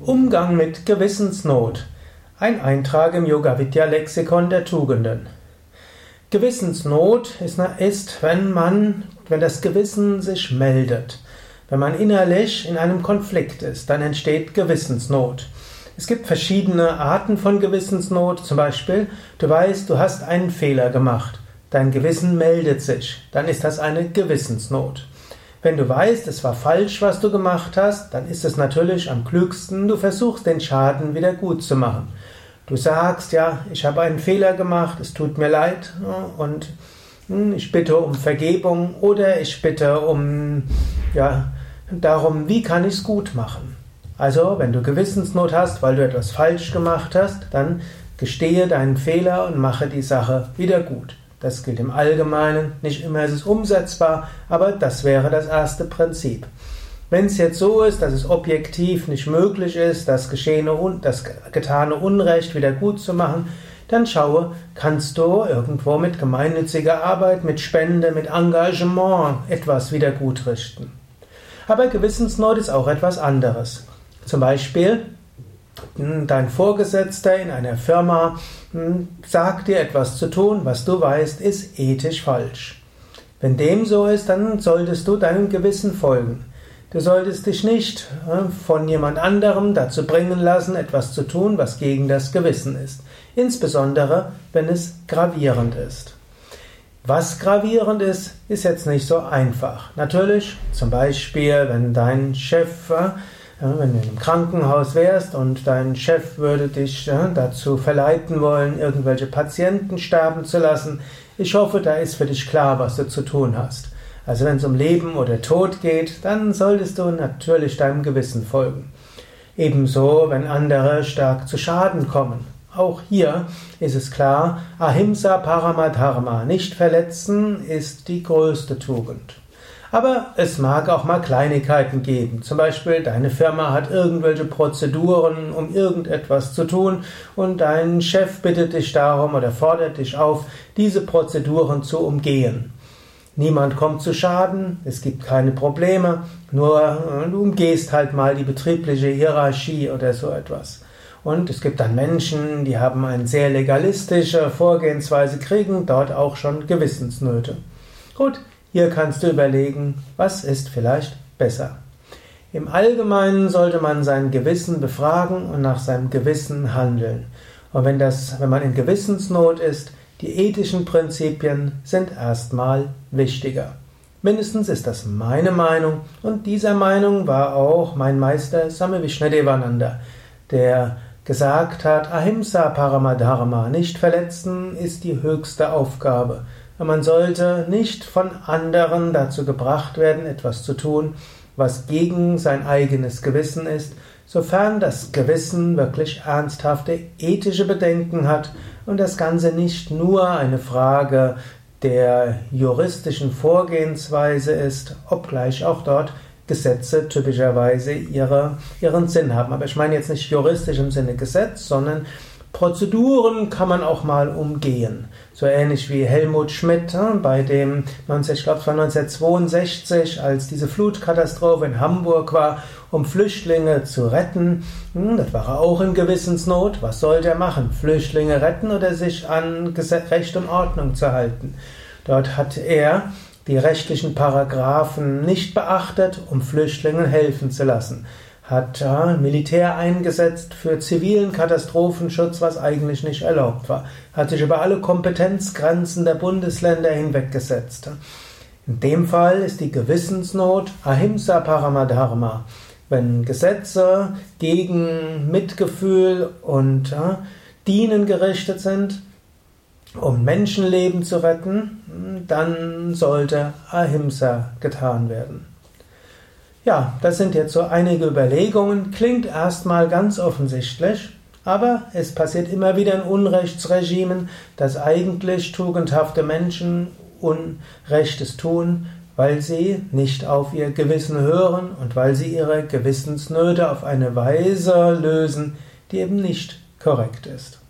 Umgang mit Gewissensnot. Ein Eintrag im Yoga Vidya Lexikon der Tugenden. Gewissensnot ist, ist, wenn man, wenn das Gewissen sich meldet. Wenn man innerlich in einem Konflikt ist, dann entsteht Gewissensnot. Es gibt verschiedene Arten von Gewissensnot. Zum Beispiel, du weißt, du hast einen Fehler gemacht. Dein Gewissen meldet sich. Dann ist das eine Gewissensnot. Wenn du weißt, es war falsch, was du gemacht hast, dann ist es natürlich am klügsten, du versuchst den Schaden wieder gut zu machen. Du sagst, ja, ich habe einen Fehler gemacht, es tut mir leid und hm, ich bitte um Vergebung oder ich bitte um, ja, darum, wie kann ich es gut machen. Also, wenn du Gewissensnot hast, weil du etwas falsch gemacht hast, dann gestehe deinen Fehler und mache die Sache wieder gut. Das gilt im Allgemeinen. Nicht immer ist es umsetzbar, aber das wäre das erste Prinzip. Wenn es jetzt so ist, dass es objektiv nicht möglich ist, das, geschehene, das getane Unrecht wieder gut zu machen, dann schaue, kannst du irgendwo mit gemeinnütziger Arbeit, mit Spende, mit Engagement etwas wieder gut richten. Aber Gewissensnot ist auch etwas anderes. Zum Beispiel, dein Vorgesetzter in einer Firma hm, sagt dir etwas zu tun, was du weißt, ist ethisch falsch. Wenn dem so ist, dann solltest du deinem Gewissen folgen. Du solltest dich nicht hm, von jemand anderem dazu bringen lassen, etwas zu tun, was gegen das Gewissen ist. Insbesondere, wenn es gravierend ist. Was gravierend ist, ist jetzt nicht so einfach. Natürlich, zum Beispiel, wenn dein Chef hm, ja, wenn du im Krankenhaus wärst und dein Chef würde dich ja, dazu verleiten wollen, irgendwelche Patienten sterben zu lassen, ich hoffe, da ist für dich klar, was du zu tun hast. Also wenn es um Leben oder Tod geht, dann solltest du natürlich deinem Gewissen folgen. Ebenso, wenn andere stark zu Schaden kommen. Auch hier ist es klar, Ahimsa Paramadharma, nicht verletzen, ist die größte Tugend. Aber es mag auch mal Kleinigkeiten geben. Zum Beispiel, deine Firma hat irgendwelche Prozeduren, um irgendetwas zu tun und dein Chef bittet dich darum oder fordert dich auf, diese Prozeduren zu umgehen. Niemand kommt zu Schaden, es gibt keine Probleme, nur äh, du umgehst halt mal die betriebliche Hierarchie oder so etwas. Und es gibt dann Menschen, die haben eine sehr legalistische Vorgehensweise, kriegen dort auch schon Gewissensnöte. Gut, hier kannst du überlegen, was ist vielleicht besser. Im Allgemeinen sollte man sein Gewissen befragen und nach seinem Gewissen handeln. Und wenn, das, wenn man in Gewissensnot ist, die ethischen Prinzipien sind erstmal wichtiger. Mindestens ist das meine Meinung und dieser Meinung war auch mein Meister Same Vishnadevananda, der gesagt hat, Ahimsa Paramadharma, nicht verletzen ist die höchste Aufgabe. Man sollte nicht von anderen dazu gebracht werden, etwas zu tun, was gegen sein eigenes Gewissen ist, sofern das Gewissen wirklich ernsthafte ethische Bedenken hat und das Ganze nicht nur eine Frage der juristischen Vorgehensweise ist, obgleich auch dort Gesetze typischerweise ihre, ihren Sinn haben. Aber ich meine jetzt nicht juristisch im Sinne Gesetz, sondern Prozeduren kann man auch mal umgehen. So ähnlich wie Helmut Schmidt hm, bei dem, ich glaube es war 1962, als diese Flutkatastrophe in Hamburg war, um Flüchtlinge zu retten. Hm, das war auch in Gewissensnot. Was soll der machen? Flüchtlinge retten oder sich an Recht und Ordnung zu halten? Dort hat er die rechtlichen Paragraphen nicht beachtet, um Flüchtlingen helfen zu lassen hat ja, Militär eingesetzt für zivilen Katastrophenschutz, was eigentlich nicht erlaubt war, hat sich über alle Kompetenzgrenzen der Bundesländer hinweggesetzt. In dem Fall ist die Gewissensnot Ahimsa Paramadharma. Wenn Gesetze gegen Mitgefühl und ja, Dienen gerichtet sind, um Menschenleben zu retten, dann sollte Ahimsa getan werden. Ja, das sind jetzt so einige Überlegungen. Klingt erstmal ganz offensichtlich, aber es passiert immer wieder in Unrechtsregimen, dass eigentlich tugendhafte Menschen Unrechtes tun, weil sie nicht auf ihr Gewissen hören und weil sie ihre Gewissensnöte auf eine Weise lösen, die eben nicht korrekt ist.